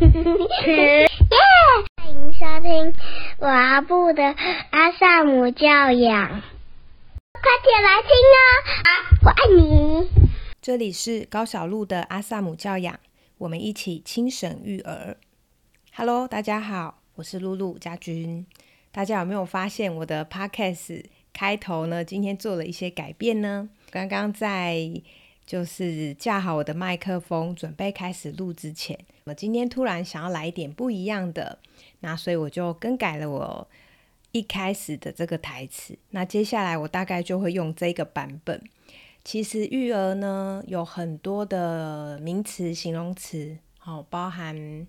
耶！欢迎收听阿布的阿萨姆教养，快点来听哦！我爱你。这里是高小璐的阿萨姆教养，我们一起轻省育儿。Hello，大家好，我是露露家君。大家有没有发现我的 Podcast 开头呢？今天做了一些改变呢？刚刚在就是架好我的麦克风，准备开始录之前，我今天突然想要来一点不一样的，那所以我就更改了我一开始的这个台词。那接下来我大概就会用这个版本。其实育儿呢有很多的名词、形容词，好，包含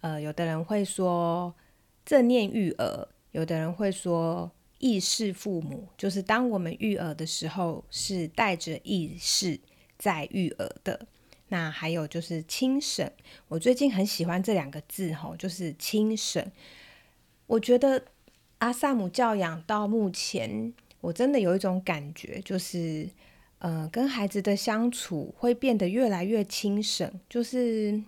呃，有的人会说正念育儿，有的人会说意识父母，就是当我们育儿的时候是带着意识。在育儿的那还有就是轻省，我最近很喜欢这两个字哈，就是轻省。我觉得阿萨姆教养到目前，我真的有一种感觉，就是呃，跟孩子的相处会变得越来越轻省。就是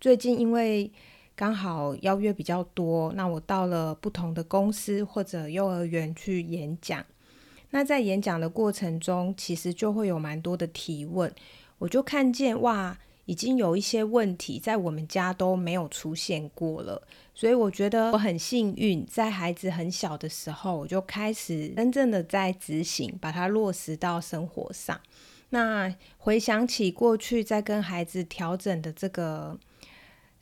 最近因为刚好邀约比较多，那我到了不同的公司或者幼儿园去演讲。那在演讲的过程中，其实就会有蛮多的提问，我就看见哇，已经有一些问题在我们家都没有出现过了，所以我觉得我很幸运，在孩子很小的时候，我就开始真正的在执行，把它落实到生活上。那回想起过去在跟孩子调整的这个。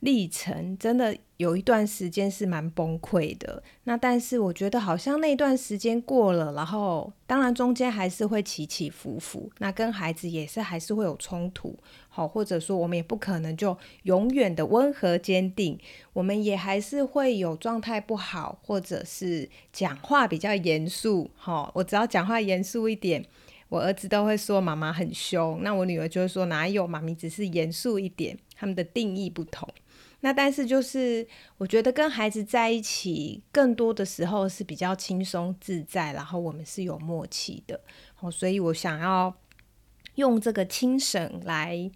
历程真的有一段时间是蛮崩溃的，那但是我觉得好像那段时间过了，然后当然中间还是会起起伏伏，那跟孩子也是还是会有冲突，好，或者说我们也不可能就永远的温和坚定，我们也还是会有状态不好，或者是讲话比较严肃，好，我只要讲话严肃一点，我儿子都会说妈妈很凶，那我女儿就会说哪有，妈咪只是严肃一点，他们的定义不同。那但是就是，我觉得跟孩子在一起，更多的时候是比较轻松自在，然后我们是有默契的，哦，所以我想要用这个轻省来，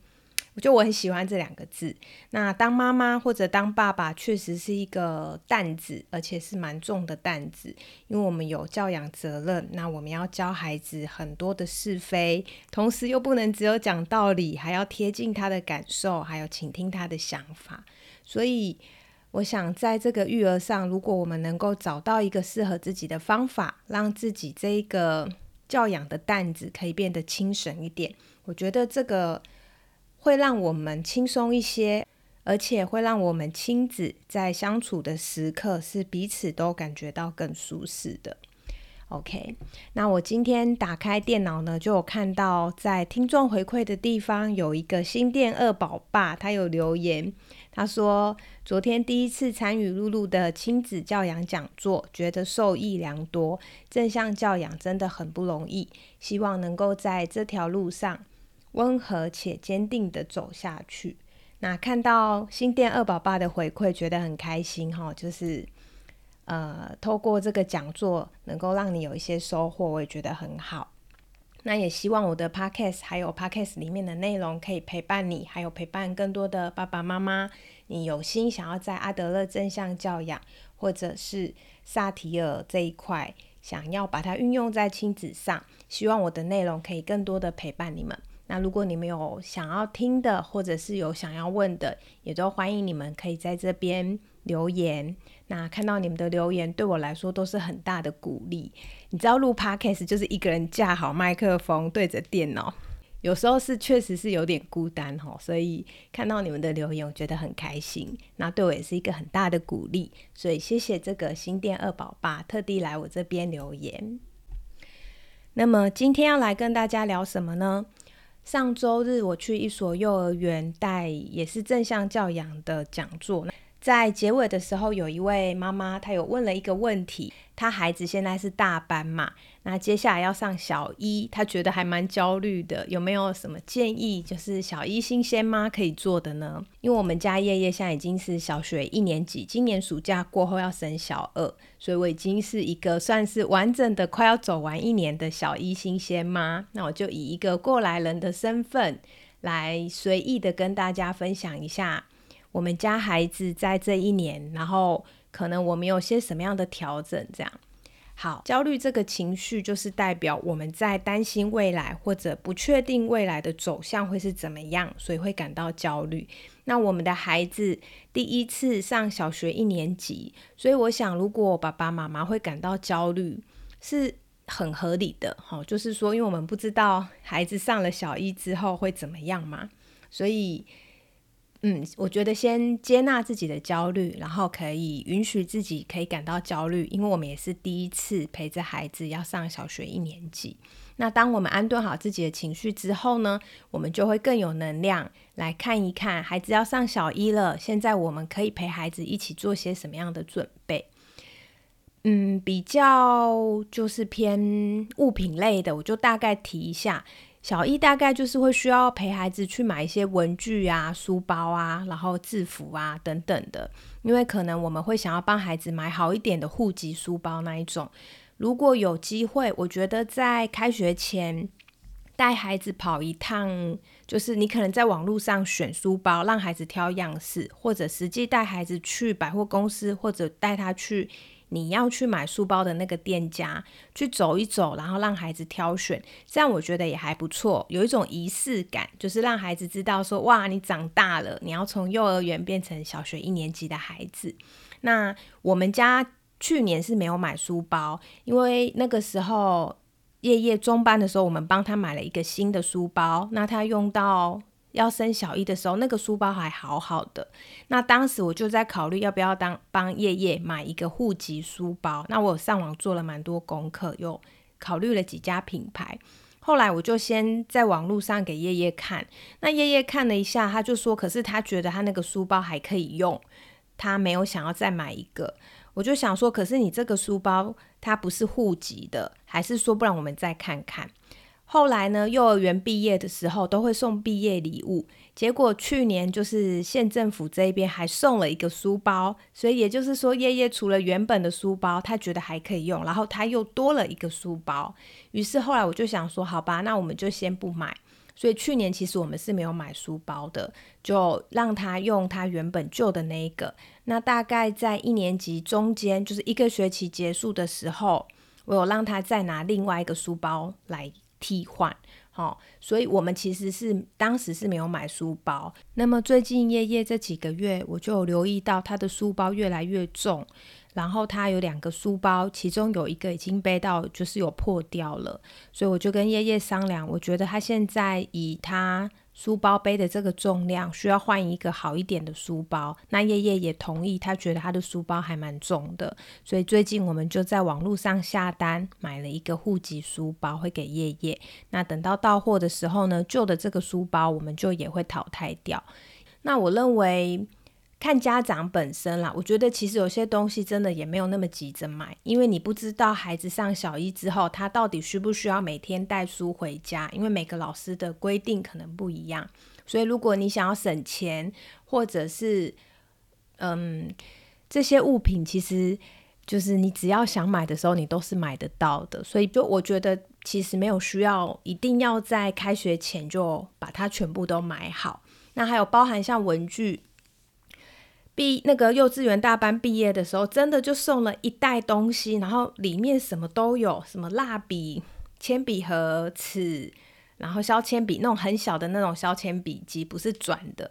我觉得我很喜欢这两个字。那当妈妈或者当爸爸，确实是一个担子，而且是蛮重的担子，因为我们有教养责任，那我们要教孩子很多的是非，同时又不能只有讲道理，还要贴近他的感受，还有倾听他的想法。所以，我想在这个育儿上，如果我们能够找到一个适合自己的方法，让自己这一个教养的担子可以变得轻省一点，我觉得这个会让我们轻松一些，而且会让我们亲子在相处的时刻是彼此都感觉到更舒适的。OK，那我今天打开电脑呢，就有看到在听众回馈的地方有一个新店二宝爸，他有留言。他说：“昨天第一次参与露露的亲子教养讲座，觉得受益良多。正向教养真的很不容易，希望能够在这条路上温和且坚定的走下去。”那看到新店二宝爸的回馈，觉得很开心哈。就是呃，透过这个讲座，能够让你有一些收获，我也觉得很好。那也希望我的 podcast 还有 podcast 里面的内容可以陪伴你，还有陪伴更多的爸爸妈妈。你有心想要在阿德勒正向教养，或者是萨提尔这一块，想要把它运用在亲子上，希望我的内容可以更多的陪伴你们。那如果你们有想要听的，或者是有想要问的，也都欢迎你们可以在这边留言。那看到你们的留言，对我来说都是很大的鼓励。你知道录 podcast 就是一个人架好麦克风对着电脑，有时候是确实是有点孤单哦。所以看到你们的留言，我觉得很开心。那对我也是一个很大的鼓励。所以谢谢这个新店二宝爸特地来我这边留言。那么今天要来跟大家聊什么呢？上周日我去一所幼儿园带也是正向教养的讲座。在结尾的时候，有一位妈妈，她有问了一个问题：她孩子现在是大班嘛？那接下来要上小一，她觉得还蛮焦虑的。有没有什么建议，就是小一新鲜妈可以做的呢？因为我们家叶叶现在已经是小学一年级，今年暑假过后要升小二，所以我已经是一个算是完整的快要走完一年的小一新鲜妈。那我就以一个过来人的身份，来随意的跟大家分享一下。我们家孩子在这一年，然后可能我们有些什么样的调整，这样。好，焦虑这个情绪就是代表我们在担心未来或者不确定未来的走向会是怎么样，所以会感到焦虑。那我们的孩子第一次上小学一年级，所以我想，如果爸爸妈妈会感到焦虑，是很合理的。哈，就是说，因为我们不知道孩子上了小一之后会怎么样嘛，所以。嗯，我觉得先接纳自己的焦虑，然后可以允许自己可以感到焦虑，因为我们也是第一次陪着孩子要上小学一年级。那当我们安顿好自己的情绪之后呢，我们就会更有能量来看一看孩子要上小一了，现在我们可以陪孩子一起做些什么样的准备？嗯，比较就是偏物品类的，我就大概提一下。小易大概就是会需要陪孩子去买一些文具啊、书包啊，然后制服啊等等的，因为可能我们会想要帮孩子买好一点的户籍书包那一种。如果有机会，我觉得在开学前带孩子跑一趟，就是你可能在网络上选书包，让孩子挑样式，或者实际带孩子去百货公司，或者带他去。你要去买书包的那个店家去走一走，然后让孩子挑选，这样我觉得也还不错，有一种仪式感，就是让孩子知道说，哇，你长大了，你要从幼儿园变成小学一年级的孩子。那我们家去年是没有买书包，因为那个时候夜夜中班的时候，我们帮他买了一个新的书包，那他用到。要升小一的时候，那个书包还好好的。那当时我就在考虑要不要当帮叶叶买一个户籍书包。那我上网做了蛮多功课，又考虑了几家品牌。后来我就先在网络上给叶叶看。那叶叶看了一下，他就说：“可是他觉得他那个书包还可以用，他没有想要再买一个。”我就想说：“可是你这个书包它不是户籍的，还是说不然我们再看看？”后来呢，幼儿园毕业的时候都会送毕业礼物，结果去年就是县政府这边还送了一个书包，所以也就是说，叶叶除了原本的书包，他觉得还可以用，然后他又多了一个书包。于是后来我就想说，好吧，那我们就先不买。所以去年其实我们是没有买书包的，就让他用他原本旧的那一个。那大概在一年级中间，就是一个学期结束的时候，我有让他再拿另外一个书包来。替换，好，所以我们其实是当时是没有买书包。那么最近夜夜这几个月，我就留意到他的书包越来越重，然后他有两个书包，其中有一个已经背到就是有破掉了，所以我就跟夜夜商量，我觉得他现在以他。书包背的这个重量需要换一个好一点的书包，那叶叶也同意，他觉得他的书包还蛮重的，所以最近我们就在网络上下单买了一个户籍书包，会给叶叶。那等到到货的时候呢，旧的这个书包我们就也会淘汰掉。那我认为。看家长本身啦，我觉得其实有些东西真的也没有那么急着买，因为你不知道孩子上小一之后，他到底需不需要每天带书回家，因为每个老师的规定可能不一样。所以如果你想要省钱，或者是嗯这些物品，其实就是你只要想买的时候，你都是买得到的。所以就我觉得其实没有需要一定要在开学前就把它全部都买好。那还有包含像文具。毕那个幼稚园大班毕业的时候，真的就送了一袋东西，然后里面什么都有，什么蜡笔、铅笔盒、尺，然后削铅笔那种很小的那种削铅笔机，不是转的。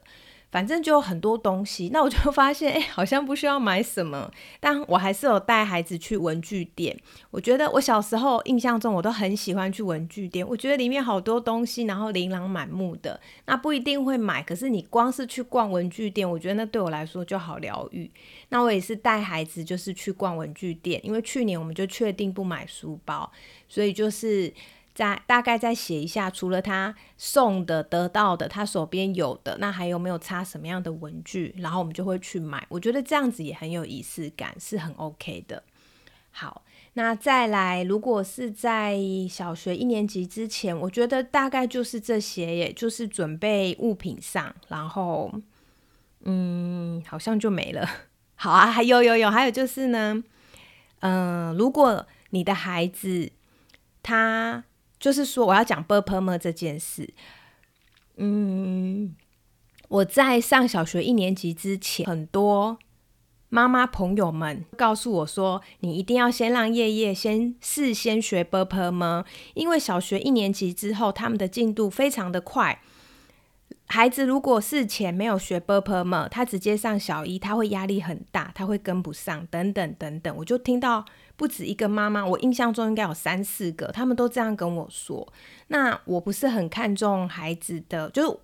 反正就很多东西，那我就发现，哎，好像不需要买什么，但我还是有带孩子去文具店。我觉得我小时候印象中，我都很喜欢去文具店，我觉得里面好多东西，然后琳琅满目的。那不一定会买，可是你光是去逛文具店，我觉得那对我来说就好疗愈。那我也是带孩子，就是去逛文具店，因为去年我们就确定不买书包，所以就是。再大概再写一下，除了他送的、得到的，他手边有的，那还有没有差什么样的文具？然后我们就会去买。我觉得这样子也很有仪式感，是很 OK 的。好，那再来，如果是在小学一年级之前，我觉得大概就是这些，也就是准备物品上，然后嗯，好像就没了。好啊，还有有有，还有就是呢，嗯，如果你的孩子他就是说，我要讲 b u r p e r 这件事。嗯，我在上小学一年级之前，很多妈妈朋友们告诉我说：“你一定要先让叶叶先事先学 b u r p 吗？因为小学一年级之后，他们的进度非常的快。孩子如果事前没有学 b u r p 吗，他直接上小一，他会压力很大，他会跟不上，等等等等。我就听到不止一个妈妈，我印象中应该有三四个，他们都这样跟我说。那我不是很看重孩子的，就。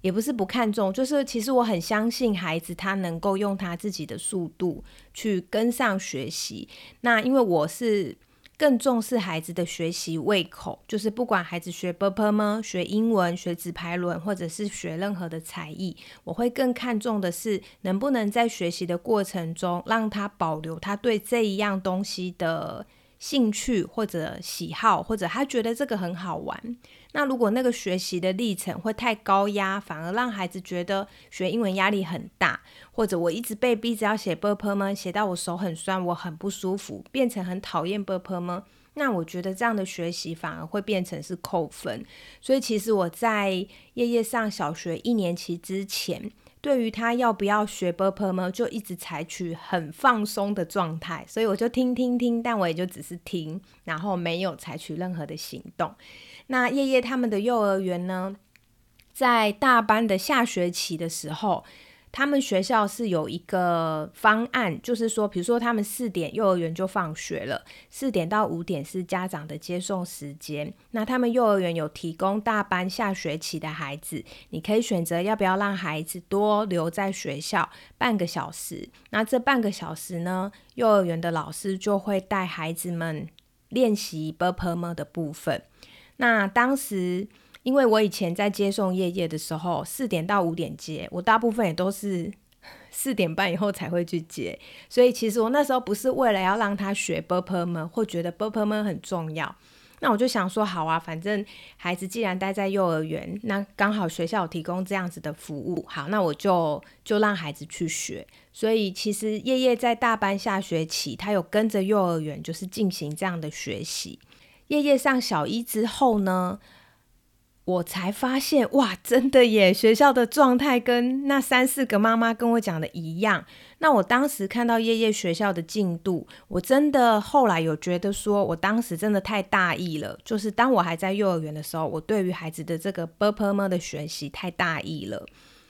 也不是不看重，就是其实我很相信孩子，他能够用他自己的速度去跟上学习。那因为我是更重视孩子的学习胃口，就是不管孩子学 b p m 学英文、学纸牌轮，或者是学任何的才艺，我会更看重的是能不能在学习的过程中让他保留他对这一样东西的兴趣或者喜好，或者他觉得这个很好玩。那如果那个学习的历程会太高压，反而让孩子觉得学英文压力很大，或者我一直被逼着要写 b p m 写到我手很酸，我很不舒服，变成很讨厌 b p m 那我觉得这样的学习反而会变成是扣分。所以其实我在夜夜上小学一年级之前，对于他要不要学 b p m 就一直采取很放松的状态，所以我就听听听，但我也就只是听，然后没有采取任何的行动。那叶叶他们的幼儿园呢，在大班的下学期的时候，他们学校是有一个方案，就是说，比如说他们四点幼儿园就放学了，四点到五点是家长的接送时间。那他们幼儿园有提供大班下学期的孩子，你可以选择要不要让孩子多留在学校半个小时。那这半个小时呢，幼儿园的老师就会带孩子们练习 b p m 的部分。那当时，因为我以前在接送夜夜的时候，四点到五点接，我大部分也都是 四点半以后才会去接，所以其实我那时候不是为了要让他学 b p m 或觉得 b p m 很重要，那我就想说，好啊，反正孩子既然待在幼儿园，那刚好学校提供这样子的服务，好，那我就就让孩子去学。所以其实夜夜在大班下学期，他有跟着幼儿园，就是进行这样的学习。夜夜上小一之后呢，我才发现哇，真的耶！学校的状态跟那三四个妈妈跟我讲的一样。那我当时看到夜夜学校的进度，我真的后来有觉得说，我当时真的太大意了。就是当我还在幼儿园的时候，我对于孩子的这个 b p m 的学习太大意了，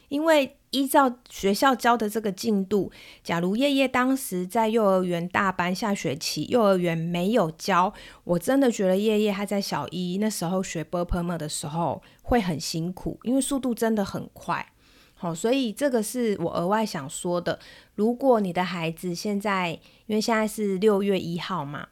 因为。依照学校教的这个进度，假如叶叶当时在幼儿园大班下学期，幼儿园没有教，我真的觉得叶叶他在小一那时候学 b p m 的时候会很辛苦，因为速度真的很快。好，所以这个是我额外想说的。如果你的孩子现在，因为现在是六月一号嘛。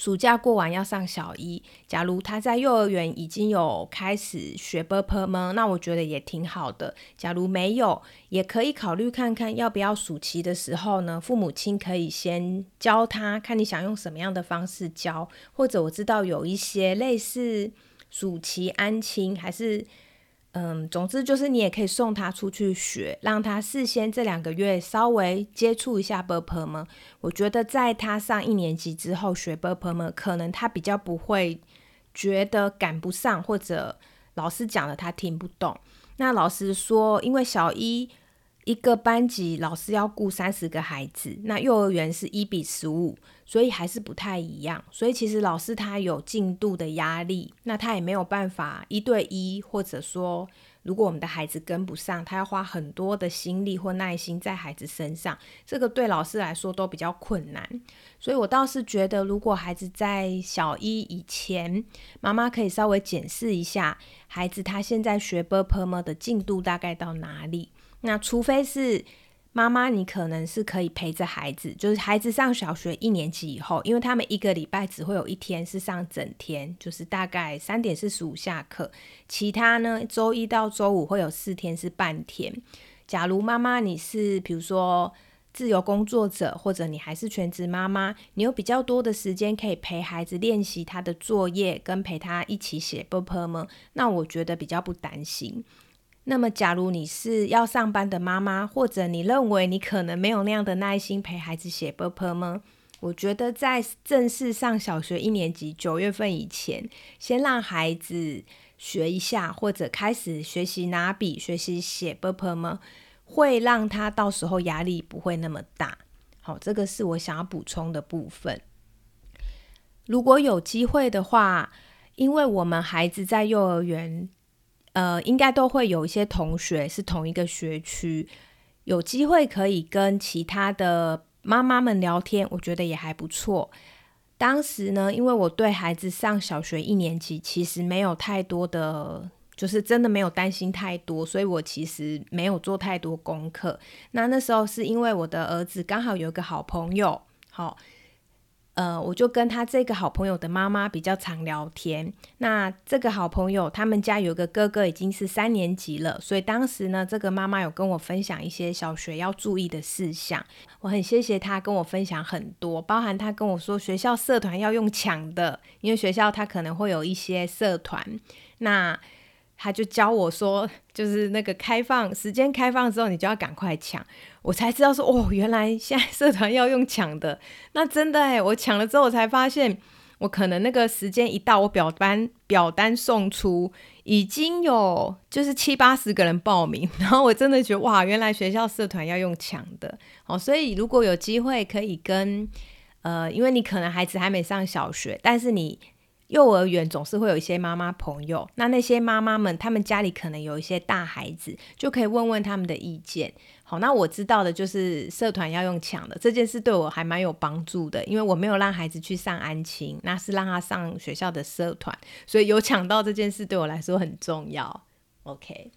暑假过完要上小一，假如他在幼儿园已经有开始学 b p m 那我觉得也挺好的。假如没有，也可以考虑看看要不要暑期的时候呢，父母亲可以先教他，看你想用什么样的方式教，或者我知道有一些类似暑期安亲还是。嗯，总之就是你也可以送他出去学，让他事先这两个月稍微接触一下 b p m。我觉得在他上一年级之后学 b p m，可能他比较不会觉得赶不上，或者老师讲了他听不懂。那老师说，因为小一。一个班级老师要顾三十个孩子，那幼儿园是一比十五，所以还是不太一样。所以其实老师他有进度的压力，那他也没有办法一对一，或者说如果我们的孩子跟不上，他要花很多的心力或耐心在孩子身上，这个对老师来说都比较困难。所以我倒是觉得，如果孩子在小一以前，妈妈可以稍微检视一下孩子他现在学 b p m 的进度大概到哪里。那除非是妈妈，你可能是可以陪着孩子，就是孩子上小学一年级以后，因为他们一个礼拜只会有一天是上整天，就是大概三点四十五下课，其他呢周一到周五会有四天是半天。假如妈妈你是比如说自由工作者，或者你还是全职妈妈，你有比较多的时间可以陪孩子练习他的作业，跟陪他一起写 b p m，那我觉得比较不担心。那么，假如你是要上班的妈妈，或者你认为你可能没有那样的耐心陪孩子写 b p m 我觉得在正式上小学一年级九月份以前，先让孩子学一下，或者开始学习拿笔、学习写 b p m，会让他到时候压力不会那么大。好，这个是我想要补充的部分。如果有机会的话，因为我们孩子在幼儿园，呃，应该都会有一些同学是同一个学区，有机会可以跟其他的妈妈们聊天，我觉得也还不错。当时呢，因为我对孩子上小学一年级其实没有太多的，就是真的没有担心太多，所以我其实没有做太多功课。那那时候是因为我的儿子刚好有一个好朋友，好。呃，我就跟他这个好朋友的妈妈比较常聊天。那这个好朋友他们家有个哥哥已经是三年级了，所以当时呢，这个妈妈有跟我分享一些小学要注意的事项。我很谢谢他跟我分享很多，包含他跟我说学校社团要用抢的，因为学校他可能会有一些社团。那他就教我说，就是那个开放时间开放之后，你就要赶快抢。我才知道说，哦，原来现在社团要用抢的。那真的哎，我抢了之后，我才发现，我可能那个时间一到，我表单表单送出，已经有就是七八十个人报名。然后我真的觉得，哇，原来学校社团要用抢的。哦，所以如果有机会可以跟，呃，因为你可能孩子还没上小学，但是你。幼儿园总是会有一些妈妈朋友，那那些妈妈们，他们家里可能有一些大孩子，就可以问问他们的意见。好，那我知道的就是社团要用抢的这件事，对我还蛮有帮助的，因为我没有让孩子去上安亲，那是让他上学校的社团，所以有抢到这件事对我来说很重要。OK，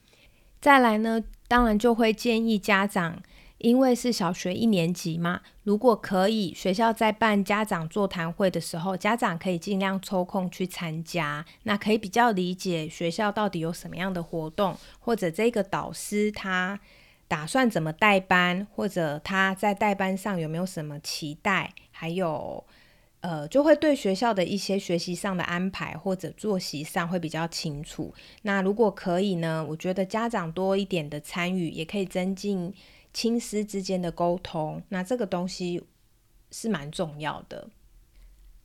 再来呢，当然就会建议家长。因为是小学一年级嘛，如果可以，学校在办家长座谈会的时候，家长可以尽量抽空去参加，那可以比较理解学校到底有什么样的活动，或者这个导师他打算怎么带班，或者他在带班上有没有什么期待，还有呃，就会对学校的一些学习上的安排或者作息上会比较清楚。那如果可以呢，我觉得家长多一点的参与，也可以增进。亲师之间的沟通，那这个东西是蛮重要的。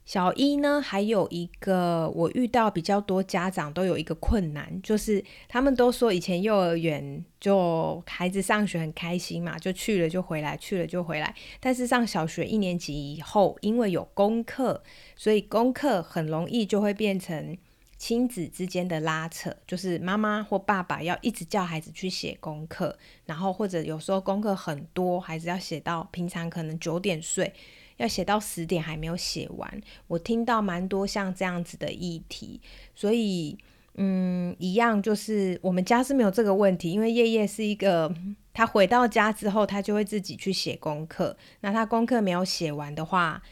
小一呢，还有一个我遇到比较多家长都有一个困难，就是他们都说以前幼儿园就孩子上学很开心嘛，就去了就回来，去了就回来。但是上小学一年级以后，因为有功课，所以功课很容易就会变成。亲子之间的拉扯，就是妈妈或爸爸要一直叫孩子去写功课，然后或者有时候功课很多，孩子要写到平常可能九点睡，要写到十点还没有写完。我听到蛮多像这样子的议题，所以嗯，一样就是我们家是没有这个问题，因为夜夜是一个，他回到家之后，他就会自己去写功课。那他功课没有写完的话，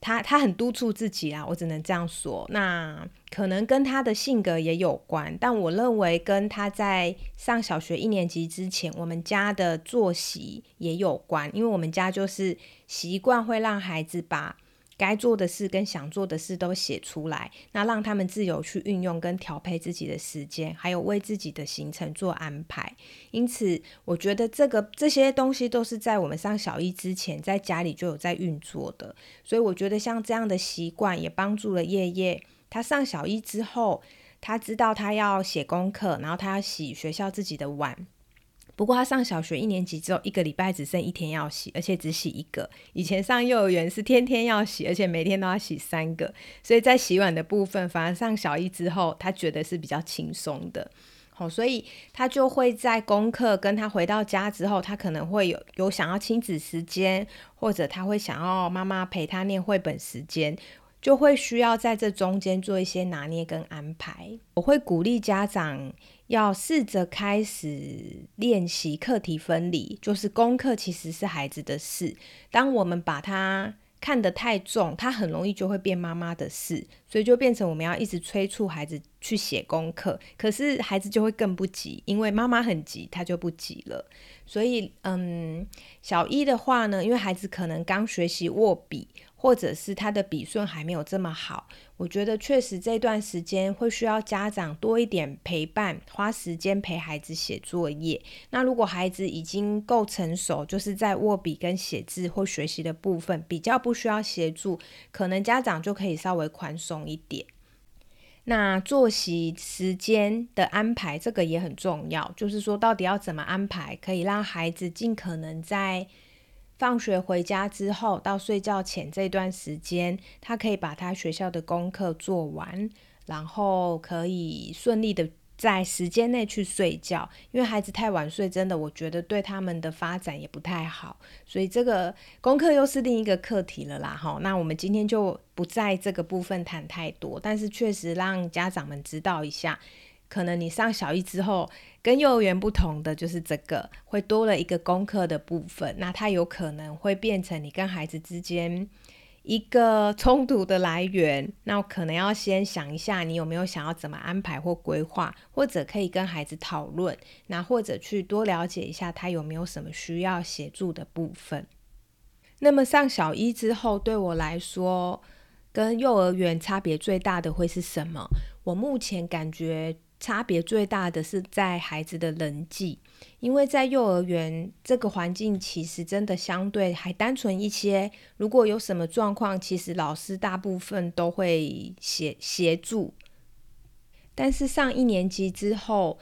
他他很督促自己啊，我只能这样说。那可能跟他的性格也有关，但我认为跟他在上小学一年级之前，我们家的作息也有关。因为我们家就是习惯会让孩子把。该做的事跟想做的事都写出来，那让他们自由去运用跟调配自己的时间，还有为自己的行程做安排。因此，我觉得这个这些东西都是在我们上小一之前，在家里就有在运作的。所以，我觉得像这样的习惯也帮助了叶叶。他上小一之后，他知道他要写功课，然后他要洗学校自己的碗。不过他上小学一年级之后，一个礼拜只剩一天要洗，而且只洗一个。以前上幼儿园是天天要洗，而且每天都要洗三个。所以在洗碗的部分，反而上小一之后，他觉得是比较轻松的。好，所以他就会在功课跟他回到家之后，他可能会有有想要亲子时间，或者他会想要妈妈陪他念绘本时间。就会需要在这中间做一些拿捏跟安排。我会鼓励家长要试着开始练习课题分离，就是功课其实是孩子的事。当我们把它看得太重，他很容易就会变妈妈的事，所以就变成我们要一直催促孩子去写功课。可是孩子就会更不急，因为妈妈很急，他就不急了。所以，嗯，小一的话呢，因为孩子可能刚学习握笔。或者是他的笔顺还没有这么好，我觉得确实这段时间会需要家长多一点陪伴，花时间陪孩子写作业。那如果孩子已经够成熟，就是在握笔跟写字或学习的部分比较不需要协助，可能家长就可以稍微宽松一点。那作息时间的安排，这个也很重要。就是说，到底要怎么安排，可以让孩子尽可能在放学回家之后到睡觉前这段时间，他可以把他学校的功课做完，然后可以顺利的。在时间内去睡觉，因为孩子太晚睡，真的我觉得对他们的发展也不太好。所以这个功课又是另一个课题了啦，哈。那我们今天就不在这个部分谈太多，但是确实让家长们知道一下，可能你上小一之后，跟幼儿园不同的就是这个会多了一个功课的部分，那它有可能会变成你跟孩子之间。一个冲突的来源，那可能要先想一下，你有没有想要怎么安排或规划，或者可以跟孩子讨论，那或者去多了解一下他有没有什么需要协助的部分。那么上小一之后，对我来说，跟幼儿园差别最大的会是什么？我目前感觉。差别最大的是在孩子的人际，因为在幼儿园这个环境其实真的相对还单纯一些。如果有什么状况，其实老师大部分都会协协助。但是上一年级之后，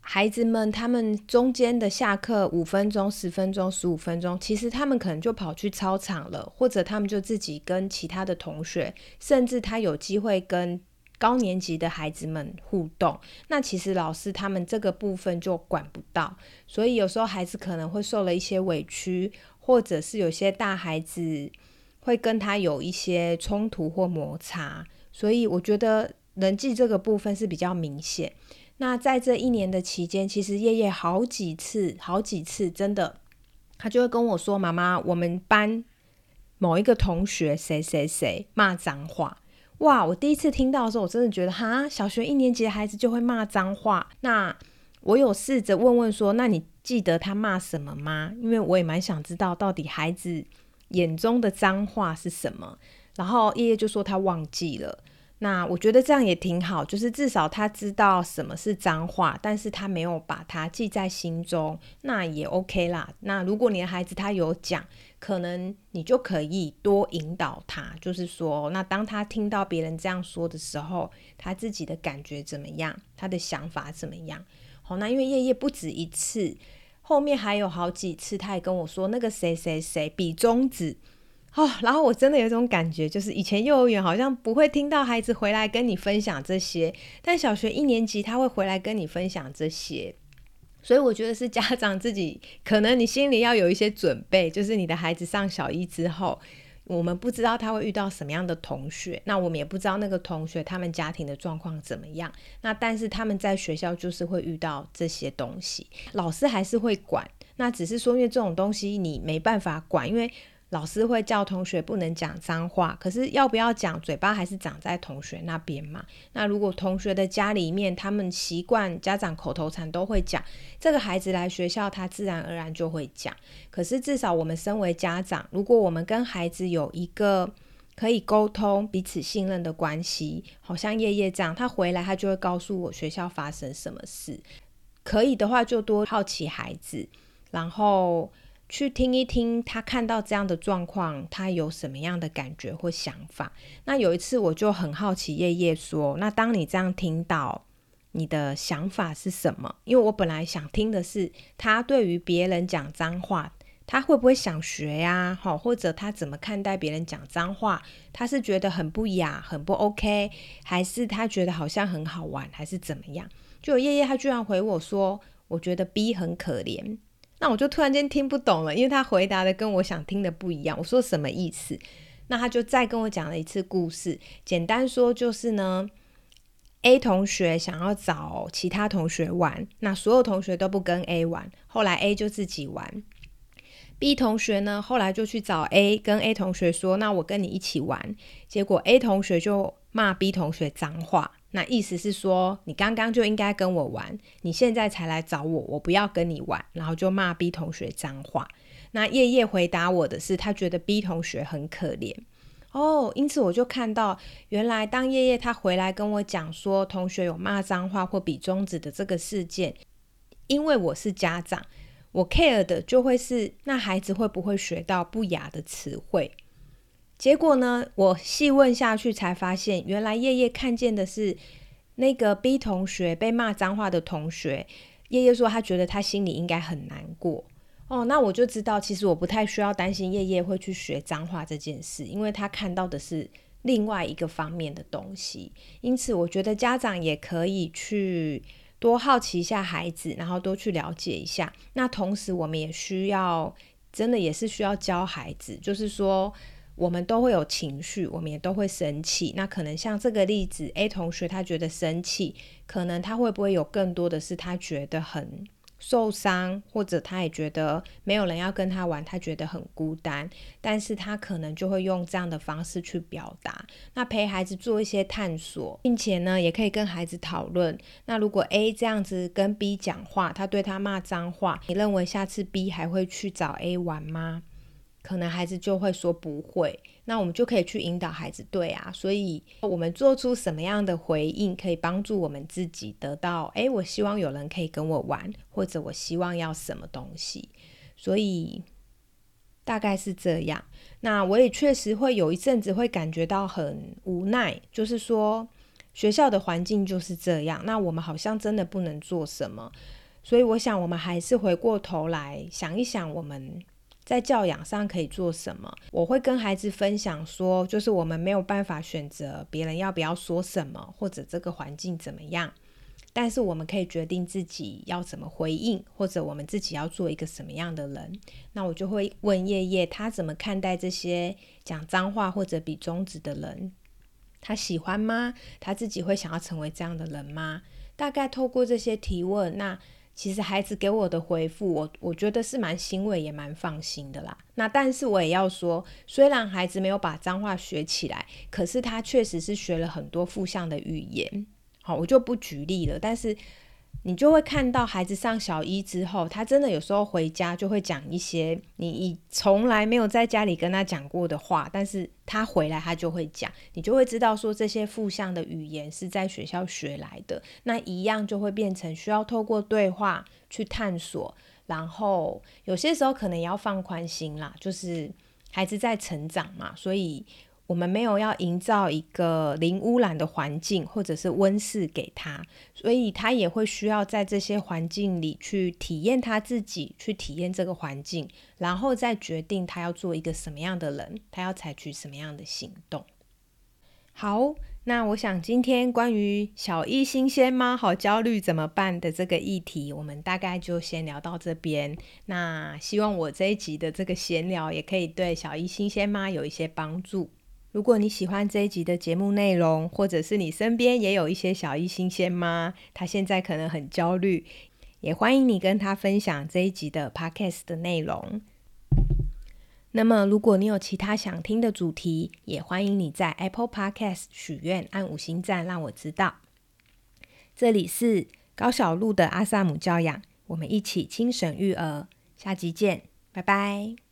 孩子们他们中间的下课五分钟、十分钟、十五分钟，其实他们可能就跑去操场了，或者他们就自己跟其他的同学，甚至他有机会跟。高年级的孩子们互动，那其实老师他们这个部分就管不到，所以有时候孩子可能会受了一些委屈，或者是有些大孩子会跟他有一些冲突或摩擦，所以我觉得人际这个部分是比较明显。那在这一年的期间，其实夜夜好几次、好几次，真的，他就会跟我说：“妈妈，我们班某一个同学谁谁谁骂脏话。”哇！我第一次听到的时候，我真的觉得哈，小学一年级的孩子就会骂脏话。那我有试着问问说，那你记得他骂什么吗？因为我也蛮想知道到底孩子眼中的脏话是什么。然后叶叶就说他忘记了。那我觉得这样也挺好，就是至少他知道什么是脏话，但是他没有把它记在心中，那也 OK 啦。那如果你的孩子他有讲，可能你就可以多引导他，就是说，那当他听到别人这样说的时候，他自己的感觉怎么样，他的想法怎么样？好，那因为夜夜不止一次，后面还有好几次，他也跟我说那个谁谁谁比中指。哦，然后我真的有一种感觉，就是以前幼儿园好像不会听到孩子回来跟你分享这些，但小学一年级他会回来跟你分享这些，所以我觉得是家长自己可能你心里要有一些准备，就是你的孩子上小一之后，我们不知道他会遇到什么样的同学，那我们也不知道那个同学他们家庭的状况怎么样，那但是他们在学校就是会遇到这些东西，老师还是会管，那只是说因为这种东西你没办法管，因为。老师会叫同学不能讲脏话，可是要不要讲，嘴巴还是长在同学那边嘛。那如果同学的家里面，他们习惯家长口头禅都会讲，这个孩子来学校，他自然而然就会讲。可是至少我们身为家长，如果我们跟孩子有一个可以沟通、彼此信任的关系，好像叶叶这样，他回来他就会告诉我学校发生什么事。可以的话，就多好奇孩子，然后。去听一听他看到这样的状况，他有什么样的感觉或想法？那有一次我就很好奇，叶叶说：“那当你这样听到，你的想法是什么？”因为我本来想听的是他对于别人讲脏话，他会不会想学呀？好，或者他怎么看待别人讲脏话？他是觉得很不雅、很不 OK，还是他觉得好像很好玩，还是怎么样？就有叶叶他居然回我说：“我觉得 B 很可怜。”那我就突然间听不懂了，因为他回答的跟我想听的不一样。我说什么意思？那他就再跟我讲了一次故事。简单说就是呢，A 同学想要找其他同学玩，那所有同学都不跟 A 玩，后来 A 就自己玩。B 同学呢，后来就去找 A，跟 A 同学说：“那我跟你一起玩。”结果 A 同学就骂 B 同学脏话。那意思是说，你刚刚就应该跟我玩，你现在才来找我，我不要跟你玩，然后就骂 B 同学脏话。那叶叶回答我的是，他觉得 B 同学很可怜哦，因此我就看到，原来当叶叶他回来跟我讲说同学有骂脏话或比中指的这个事件，因为我是家长，我 care 的就会是那孩子会不会学到不雅的词汇。结果呢，我细问下去才发现，原来叶叶看见的是那个 B 同学被骂脏话的同学。叶叶说他觉得他心里应该很难过哦，那我就知道，其实我不太需要担心叶叶会去学脏话这件事，因为他看到的是另外一个方面的东西。因此，我觉得家长也可以去多好奇一下孩子，然后多去了解一下。那同时，我们也需要。真的也是需要教孩子，就是说，我们都会有情绪，我们也都会生气。那可能像这个例子，A 同学他觉得生气，可能他会不会有更多的是他觉得很。受伤，或者他也觉得没有人要跟他玩，他觉得很孤单，但是他可能就会用这样的方式去表达。那陪孩子做一些探索，并且呢，也可以跟孩子讨论。那如果 A 这样子跟 B 讲话，他对他骂脏话，你认为下次 B 还会去找 A 玩吗？可能孩子就会说不会，那我们就可以去引导孩子，对啊，所以我们做出什么样的回应可以帮助我们自己得到？诶，我希望有人可以跟我玩，或者我希望要什么东西，所以大概是这样。那我也确实会有一阵子会感觉到很无奈，就是说学校的环境就是这样，那我们好像真的不能做什么，所以我想我们还是回过头来想一想我们。在教养上可以做什么？我会跟孩子分享说，就是我们没有办法选择别人要不要说什么，或者这个环境怎么样，但是我们可以决定自己要怎么回应，或者我们自己要做一个什么样的人。那我就会问叶叶，他怎么看待这些讲脏话或者比中指的人？他喜欢吗？他自己会想要成为这样的人吗？大概透过这些提问，那。其实孩子给我的回复，我我觉得是蛮欣慰，也蛮放心的啦。那但是我也要说，虽然孩子没有把脏话学起来，可是他确实是学了很多负向的语言。好，我就不举例了，但是。你就会看到孩子上小一之后，他真的有时候回家就会讲一些你从来没有在家里跟他讲过的话，但是他回来他就会讲，你就会知道说这些负向的语言是在学校学来的，那一样就会变成需要透过对话去探索，然后有些时候可能也要放宽心啦，就是孩子在成长嘛，所以。我们没有要营造一个零污染的环境，或者是温室给他，所以他也会需要在这些环境里去体验他自己，去体验这个环境，然后再决定他要做一个什么样的人，他要采取什么样的行动。好，那我想今天关于小一新鲜吗？好焦虑怎么办的这个议题，我们大概就先聊到这边。那希望我这一集的这个闲聊也可以对小一新鲜吗有一些帮助。如果你喜欢这一集的节目内容，或者是你身边也有一些小一新鲜吗？他现在可能很焦虑，也欢迎你跟他分享这一集的 podcast 的内容。那么，如果你有其他想听的主题，也欢迎你在 Apple Podcast 许愿按五星赞，让我知道。这里是高小路的阿萨姆教养，我们一起轻省育儿，下集见，拜拜。